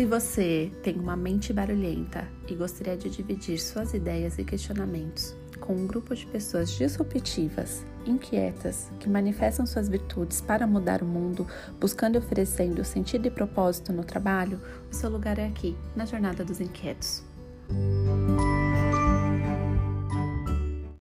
Se você tem uma mente barulhenta e gostaria de dividir suas ideias e questionamentos com um grupo de pessoas disruptivas, inquietas, que manifestam suas virtudes para mudar o mundo, buscando e oferecendo sentido e propósito no trabalho, o seu lugar é aqui, na Jornada dos Inquietos.